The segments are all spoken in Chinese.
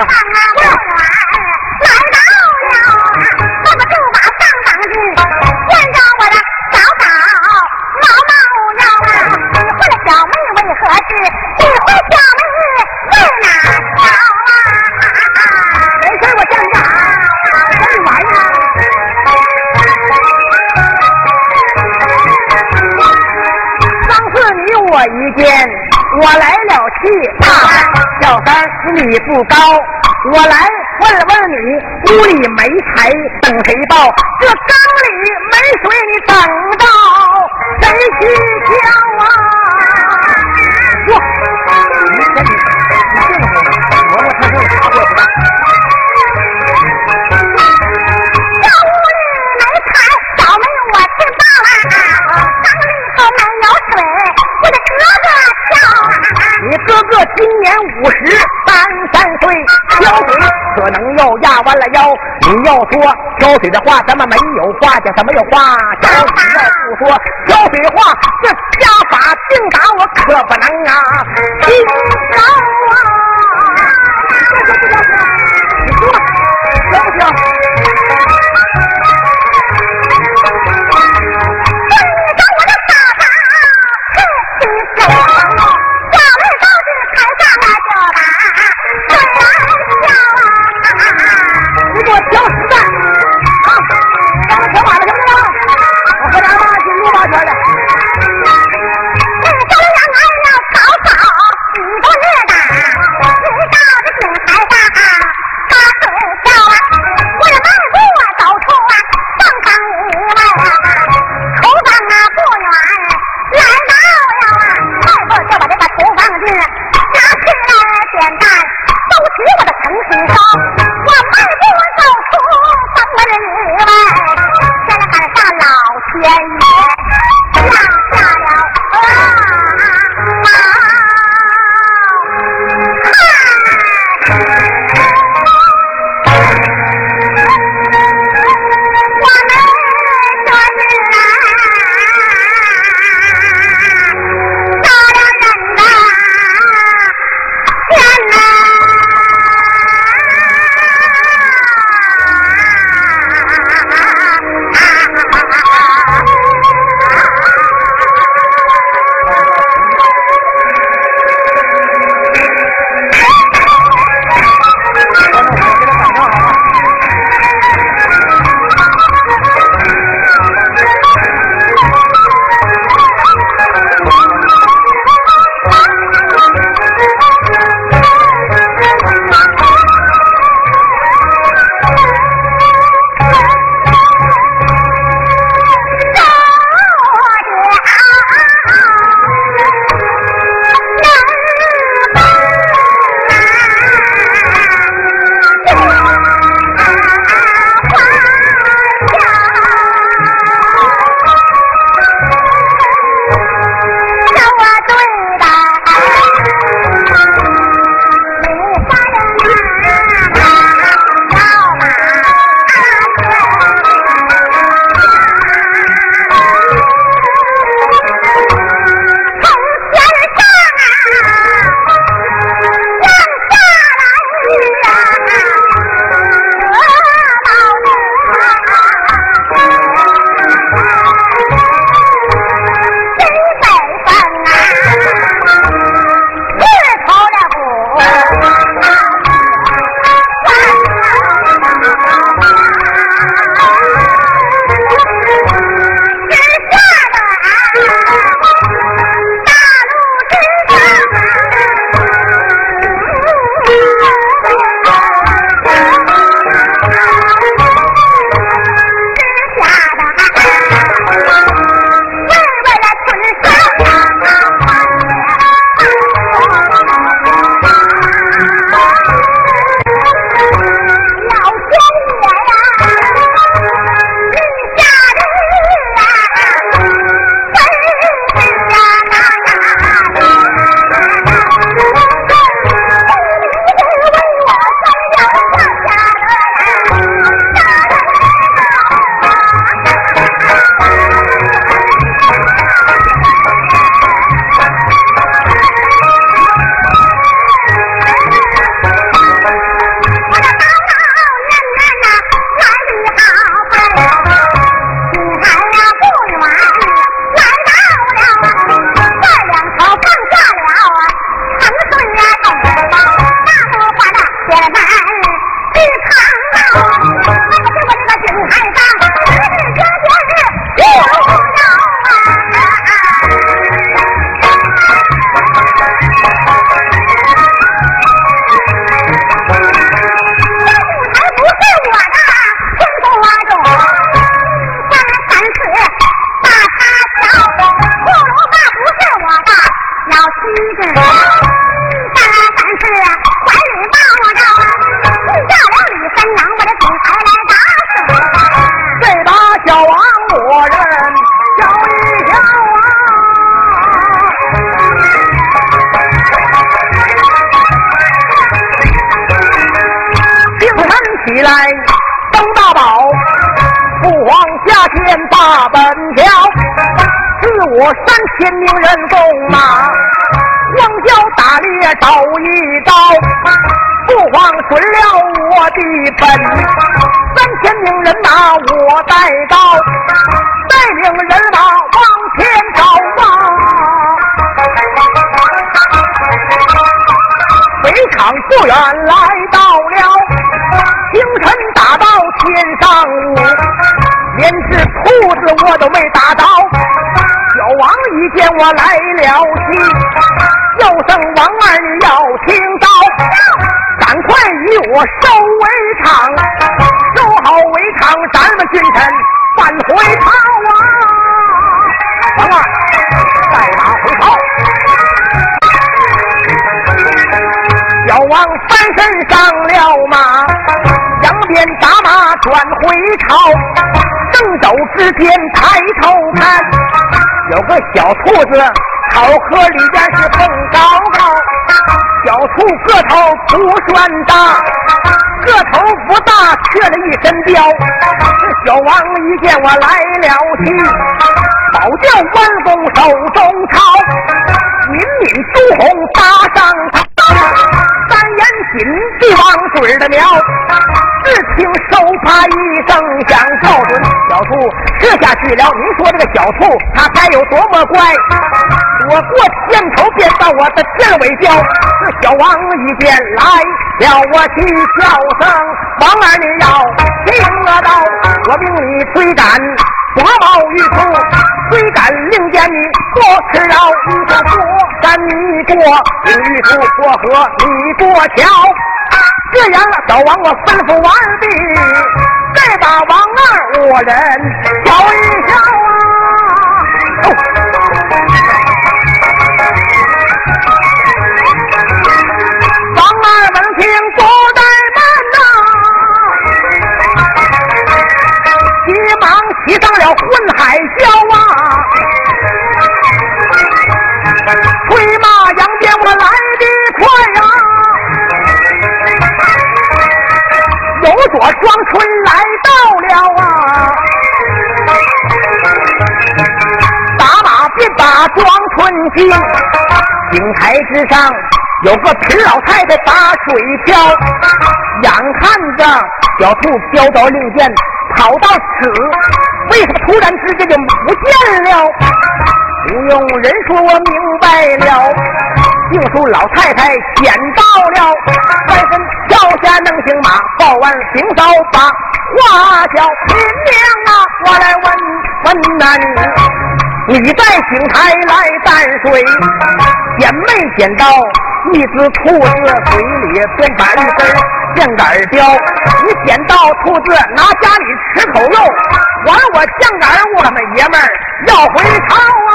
上老子房啊不远来到了，那么就把上房子见着我的小嫂毛毛腰啊，你换了小妹为何事？你换小妹在哪条啊？没事，我站着啊，什么玩意儿？上次你我一见，我来了气！小三，你不高，我来问问你，屋里没柴等谁抱？这缸里没水你等能要压弯了腰。你要说挑水的话，咱们没有话讲，怎么有话讲？你要不说挑水话，这家法定打我可不能啊！听一刀，父皇准了我的本，三千名人马我带到，带领人马往前走啊。围场不远来到了，清晨打到天上午，连只兔子我都没打到。一见我来了气，又声王二你要听到，赶快与我收围场，收好围场，咱们君臣返回朝啊！王二，带马回朝。小王翻身上了马，扬鞭打马转回朝。正走之间抬头看，有个小兔子草壳里边是蹦高高。小兔个头不算大，个头不大却了一身膘。这小王一见我来了气，保教关公手中抄，抿抿朱红搭上他。三眼紧闭王嘴的瞄，听手帕一声响，照准小兔这下去了。您说这个小兔它该有多么乖？我过肩头便到我的尖尾叫，这小王一见来了，我起叫声王二你要听得到，我命你追赶。花毛玉兔，追赶令箭你多吃饶，玉兔过山你过，玉兔过河你过桥。这样小王我吩咐完毕，再把王二五人瞧一瞧啊！王二闻听不怠慢呐，急忙。骑上了混海有所双春来到了啊，打马便把庄春进，井台之上有个皮老太太打水漂，眼看着小兔飘着令箭。跑到此，为什么突然之间就不见了？不用人说，我明白了。就说老太太捡到了，翻身跳下能行马，抱完行扫把花轿。亲娘啊，我来问问那你，你在井台来担水，捡没捡到一只兔子嘴里边把一根？酱杆雕，你捡到兔子拿家里吃口肉，还我酱杆我们爷们儿要回朝啊！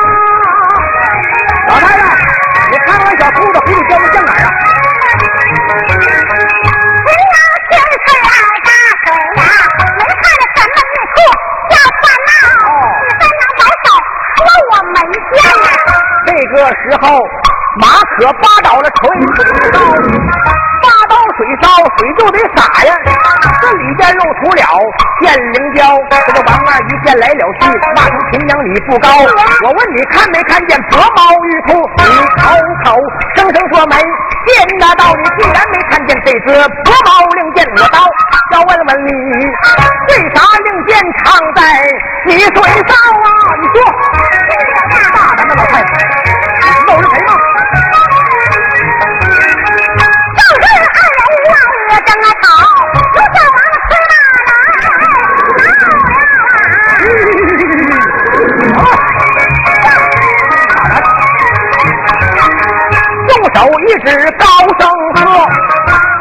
老太太，小兔子回去叼个酱杆啊！谁呀？天水二大水呀！没看着什么玉兔要烦恼，你三娘摆手说我没见呀。这个时候，马可扒倒了锤子刀。水烧水就得洒呀，这里边露出了现灵蛟。见来了戏，骂出秦娘你不高。我问你看没看见薄毛玉兔？你口口声声说没见那道，你既然没看见这只薄毛令箭，我刀要问问你，为啥令箭藏在你嘴上啊？你说，只高声喝，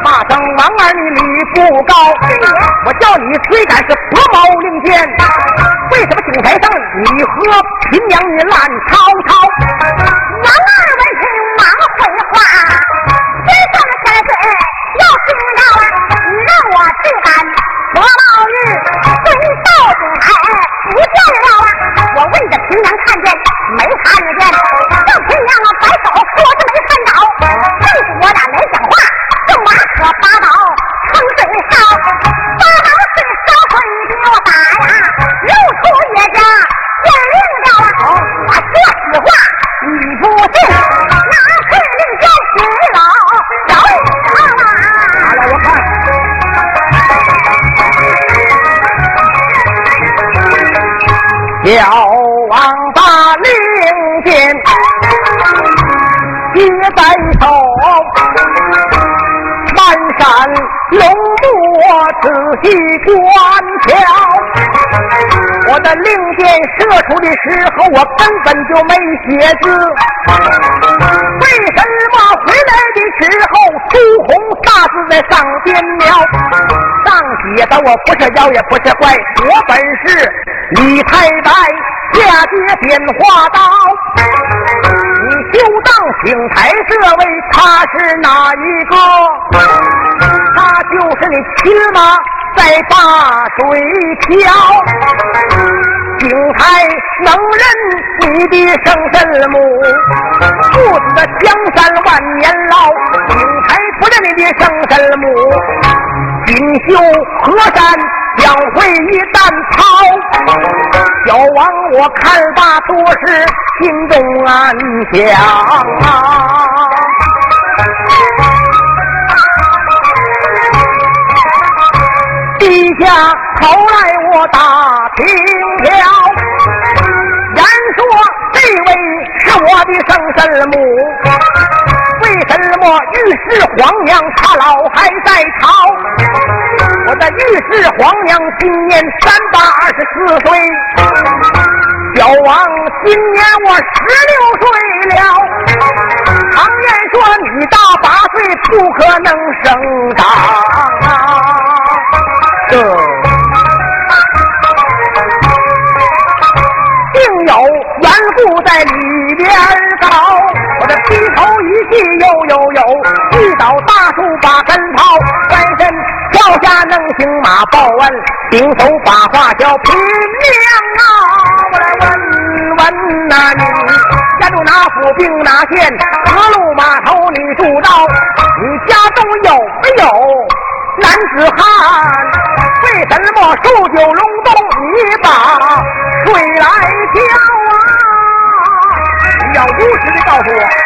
骂声王二你礼不高，我叫你虽然是薄毛令箭，为什么井台上你和秦娘你乱滔滔？王二闻听忙回话，先生的千岁要知道啊，你让我去赶薄毛玉，追到井台不见了啊！我问着秦娘看见没看见？我俩没讲话，正娃可拔刀称水烧，拔刀水烧火，你给我打呀！又出野家，县令叫我，我说实话，你不信，拿县令叫徐老走啊！来，我看。小王把令箭接在。细观瞧。我的令箭射出的时候，我根本就没写字。为什么回来的时候，朱红大字在上边描？上写的我不是妖也不是怪，我本是李太白下界点化刀。你就当请台这位他是哪一个？他就是你亲妈。在大水漂，景台能认你的生身母，父子的江山万年老。景台不认你的生身母，锦绣河山将会一旦抛。小王我看罢多时，心中暗想啊。后来，我打听了，言说这位是我的生身母，为什么御史皇娘她老还在朝？我的御史皇娘今年三八二十四岁，小王今年我十六岁了。常言说，女大八岁不可能生长。这故在里边搞，我的劈头一气又又有，一倒大树把根刨，翻身跳下能行马报恩，顶手把话叫平娘啊，我来问问那你家住哪府并哪县？何路码头你住到？你家中有没有男子汉？为什么数九龙洞你把水来浇啊？要如实的告诉我。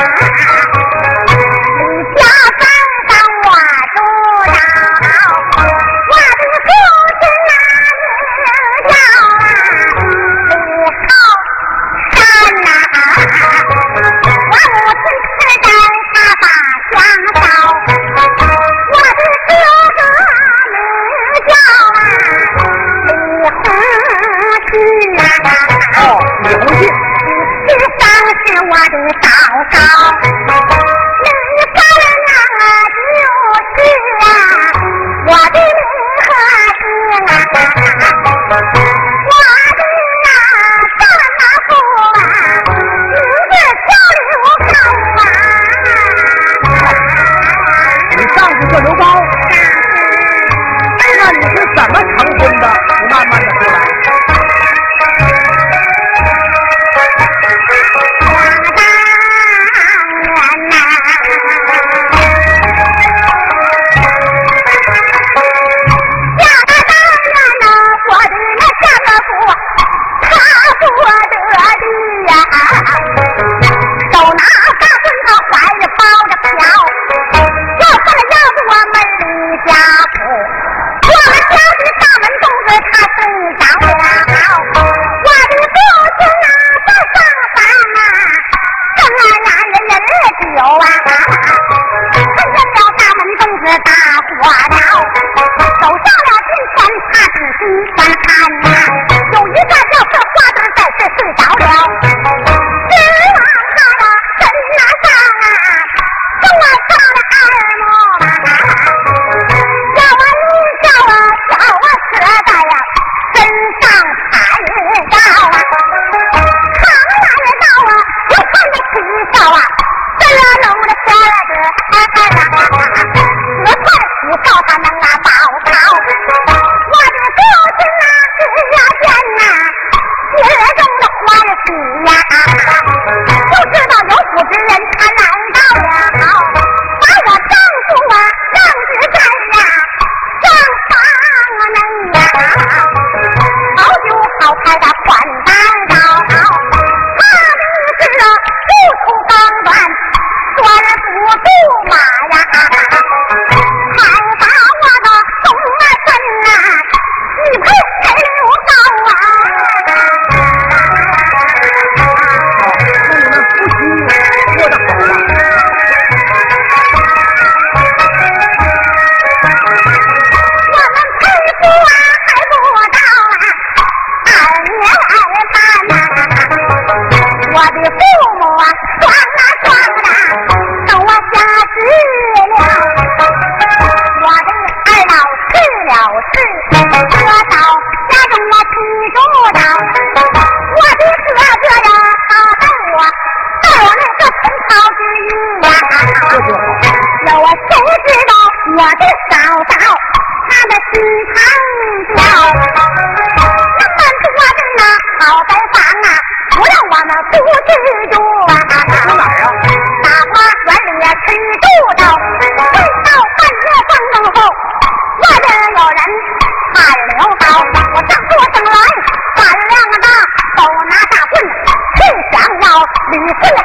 Thank you.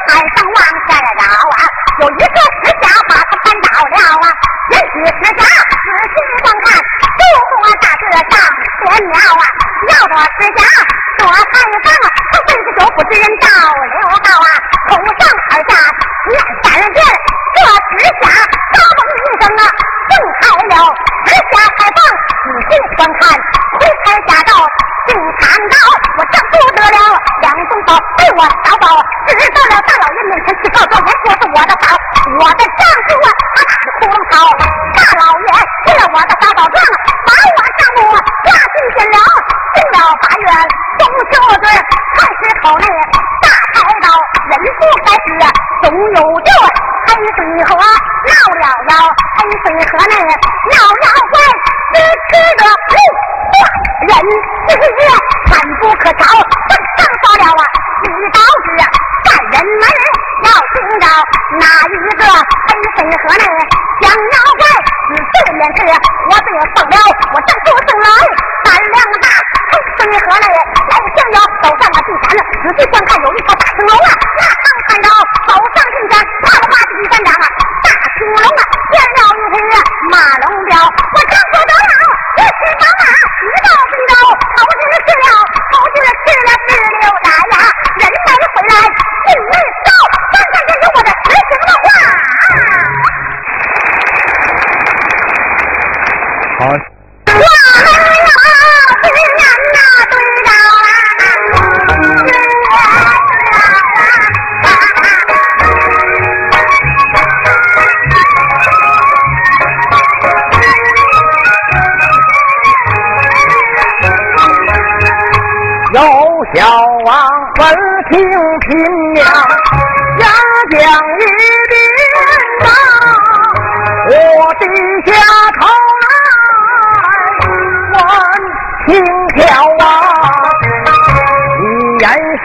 台上往下来绕啊，有一个石匣把他绊倒了啊。也许石匣仔细观看，树木大个大，多苗啊，要多石匣多放啊，他分的就不是人道。我的你观看。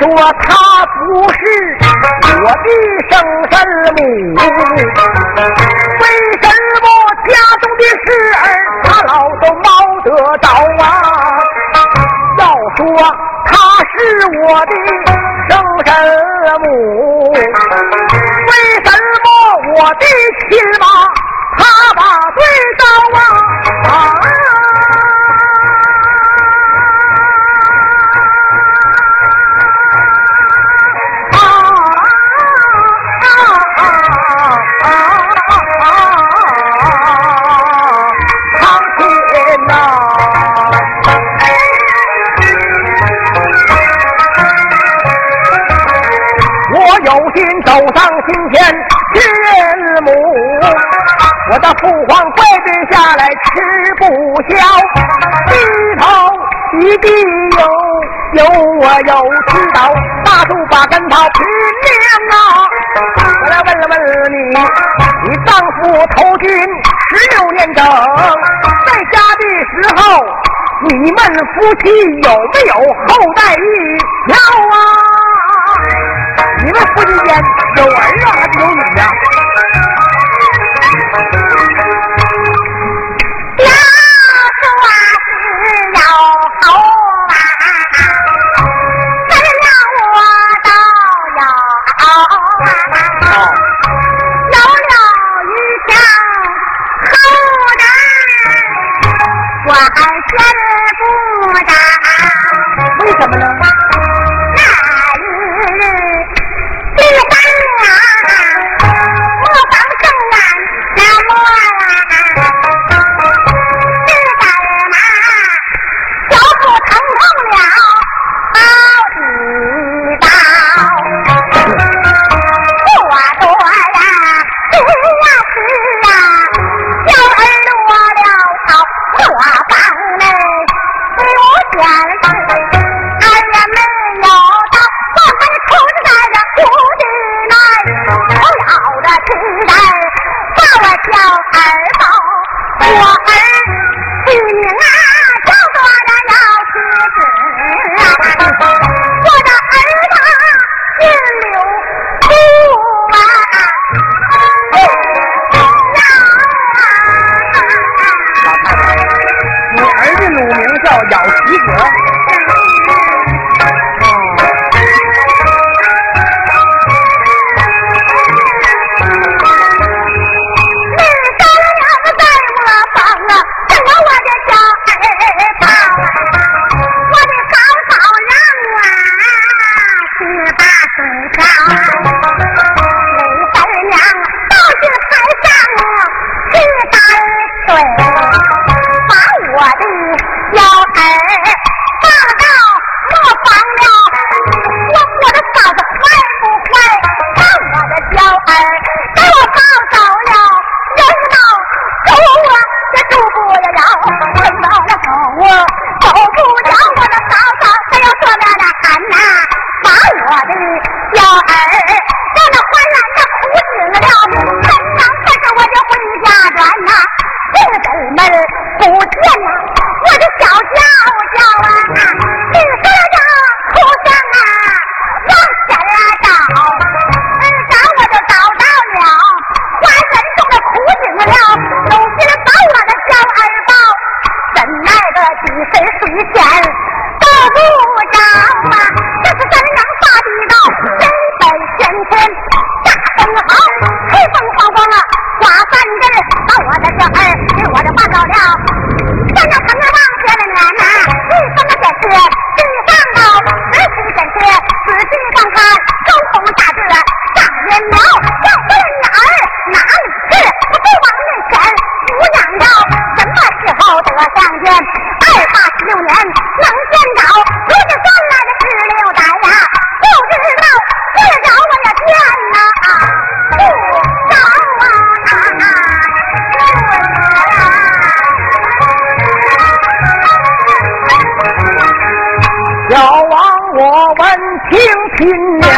说他不是我的生身母，为什么家中的事儿他老都猫得到啊？要说他是我的生身母，为什么我的亲妈他把罪招啊？的父皇怪罪下来吃不消低头一定有有我有知道大树把跟头拼命啊我来问了问你你丈夫投军十六年整在家的时候你们夫妻有没有后代一条啊你们夫妻间有儿啊还是有女呀压不大新娘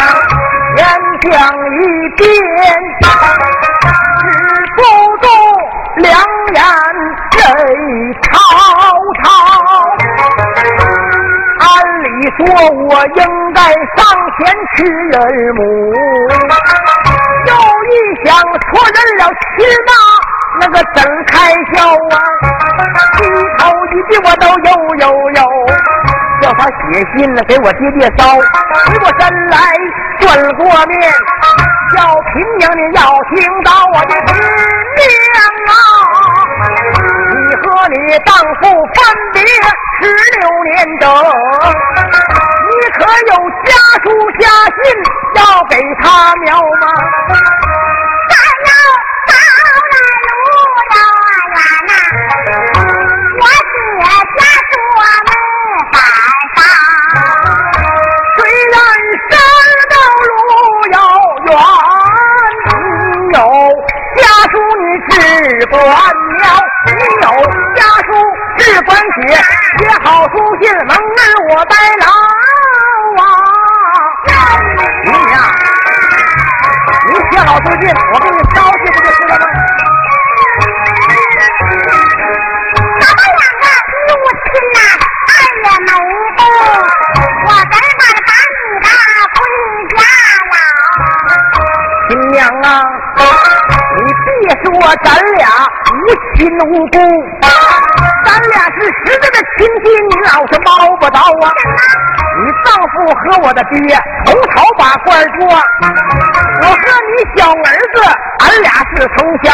言讲一遍，只不重两眼泪滔滔。按理说，我应该上前去认母，又一想，错认了亲妈，那个怎开笑啊？低头一低，我都悠有他写信了给我爹爹捎，回过身来转过面，叫平娘你要听到我的亲娘啊！你和你丈夫分别十六年整。可有家书家信要给他描吗？只管描，你有家书只管写，写好书信蒙儿我代劳啊！你呀，你写好书信，我给你捎去不就是了吗？咱们两个入亲呐，二也没动，我赶快把你的回家了。新娘啊，你别说咱亲无辜，咱俩是实在的亲戚，你老是猫不到啊。你丈夫和我的爹从头把官做，我和你小儿子，俺俩是从小。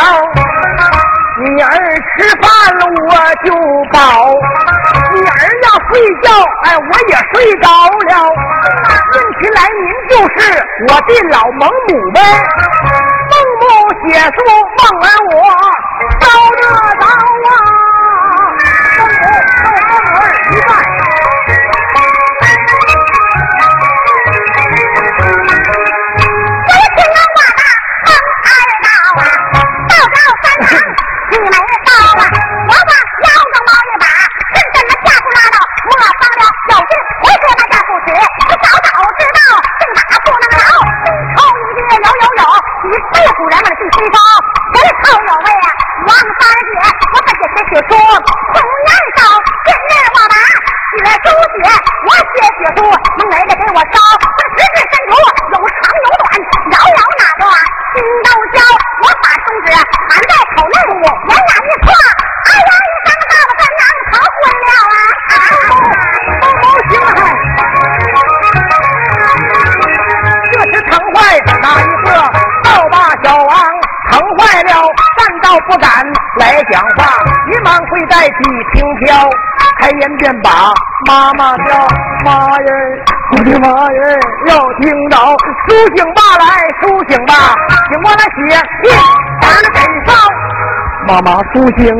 你儿吃饭了我就饱，你儿要睡觉，哎，我也睡着了。问起来，您就是我的老蒙母呗。孟母写书，孟儿我招得到啊。孟母和孟儿一拜。古人们的地推方，写书，从年少见面我拿起了书写，我写写书，能来的给我烧，我的食指伸出有长有短，摇摇哪个心都焦，我把中指含在口内，我往哪一戳，哎呀一声，爸爸三郎头昏了啊！都，这时疼坏哪一个？倒把，小王疼坏了，站到不敢来讲话。代替轻飘，开言便把妈妈叫。妈呀，我的妈呀！要听到苏醒吧来，苏醒吧，请过来写信儿的身上，妈妈苏醒。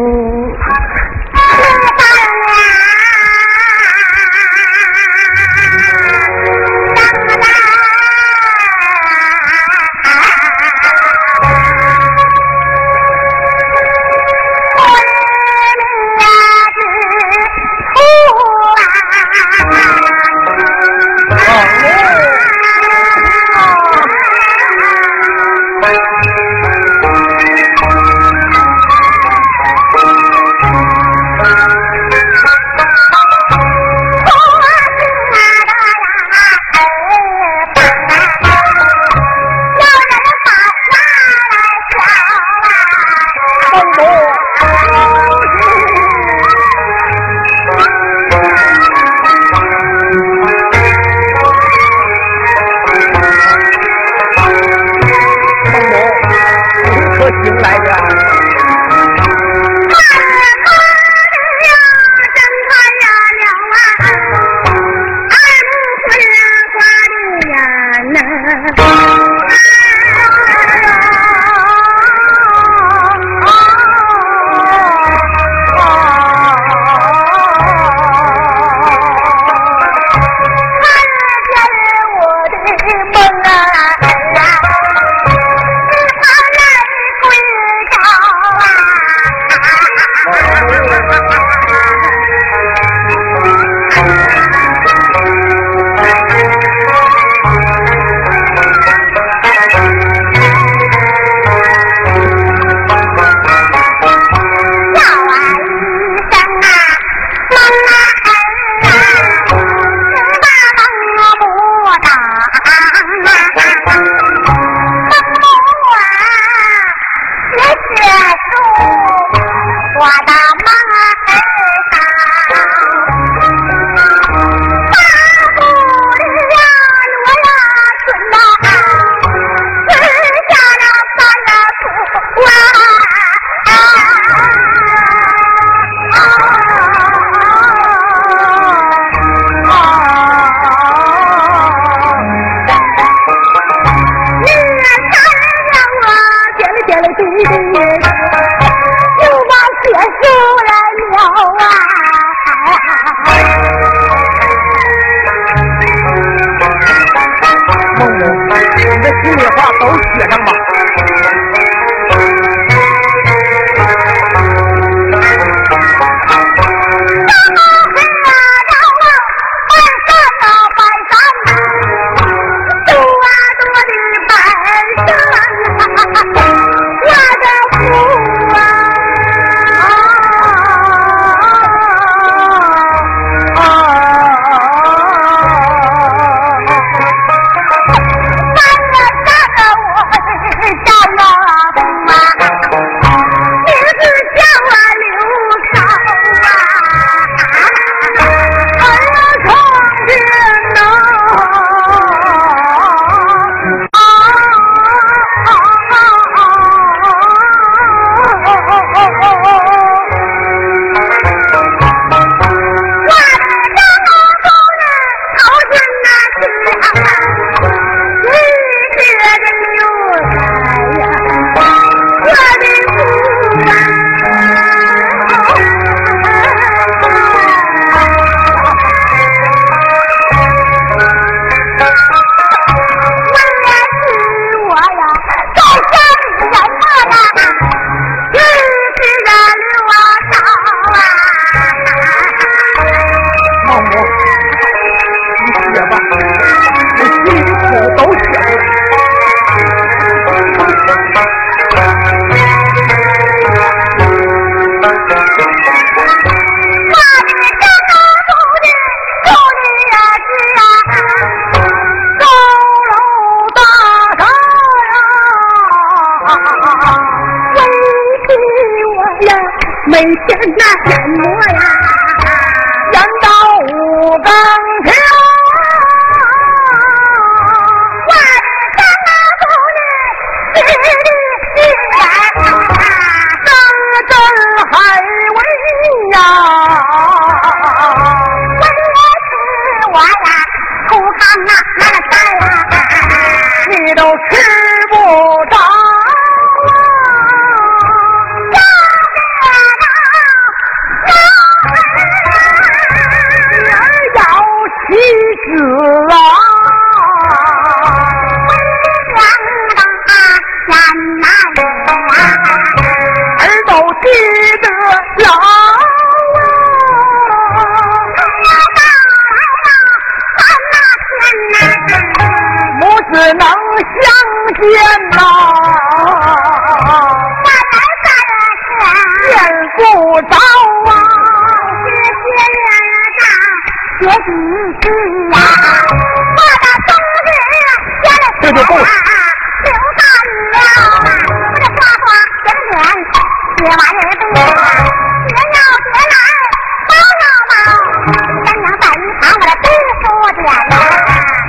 读书点呀，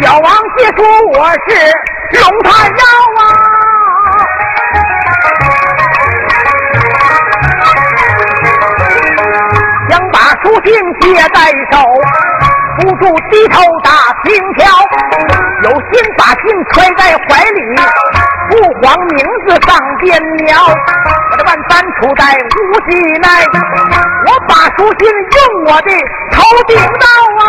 小王接书我是龙太妖啊。想把书信接在手，不住低头打听条，有心把信揣在怀里，父皇名字上边描。我的万般处在无计内，我把书信用我的头顶到啊，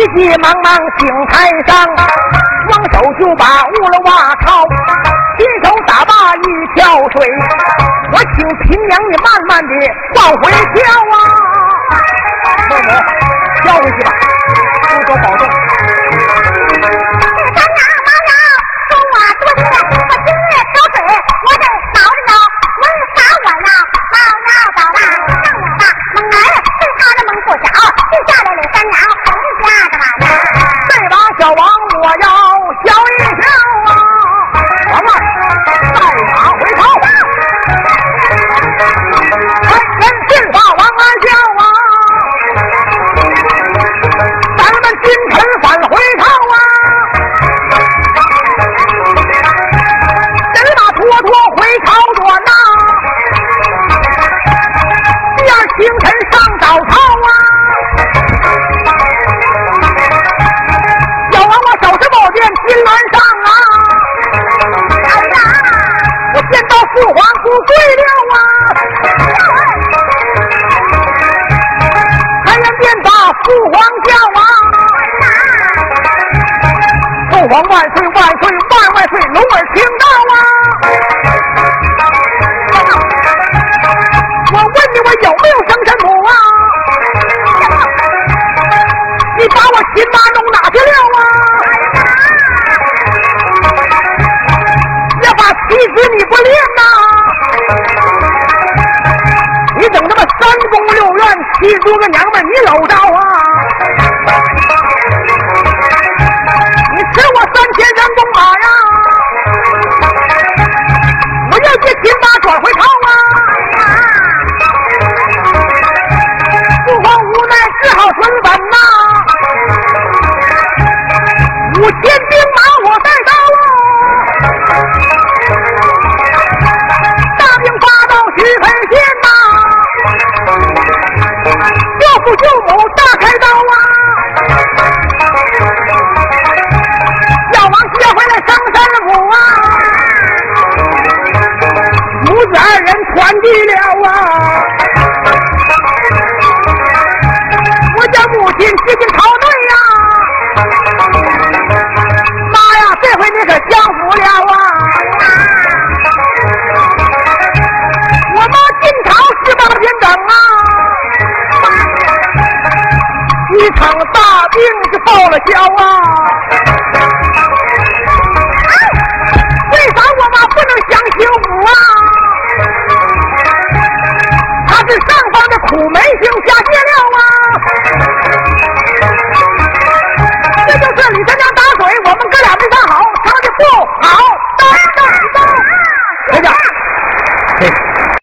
急急忙忙请台上，双手就把乌龙袜套。亲手打罢一瓢水，我请平娘你慢慢的往回跳啊！父母，跳回去吧，多多保重。这三娘妈呀，说我多心，我今日挑水，我得挠着挠，为啥我呀？老要早吧，上我吧，猛儿对他的猛不着，就下来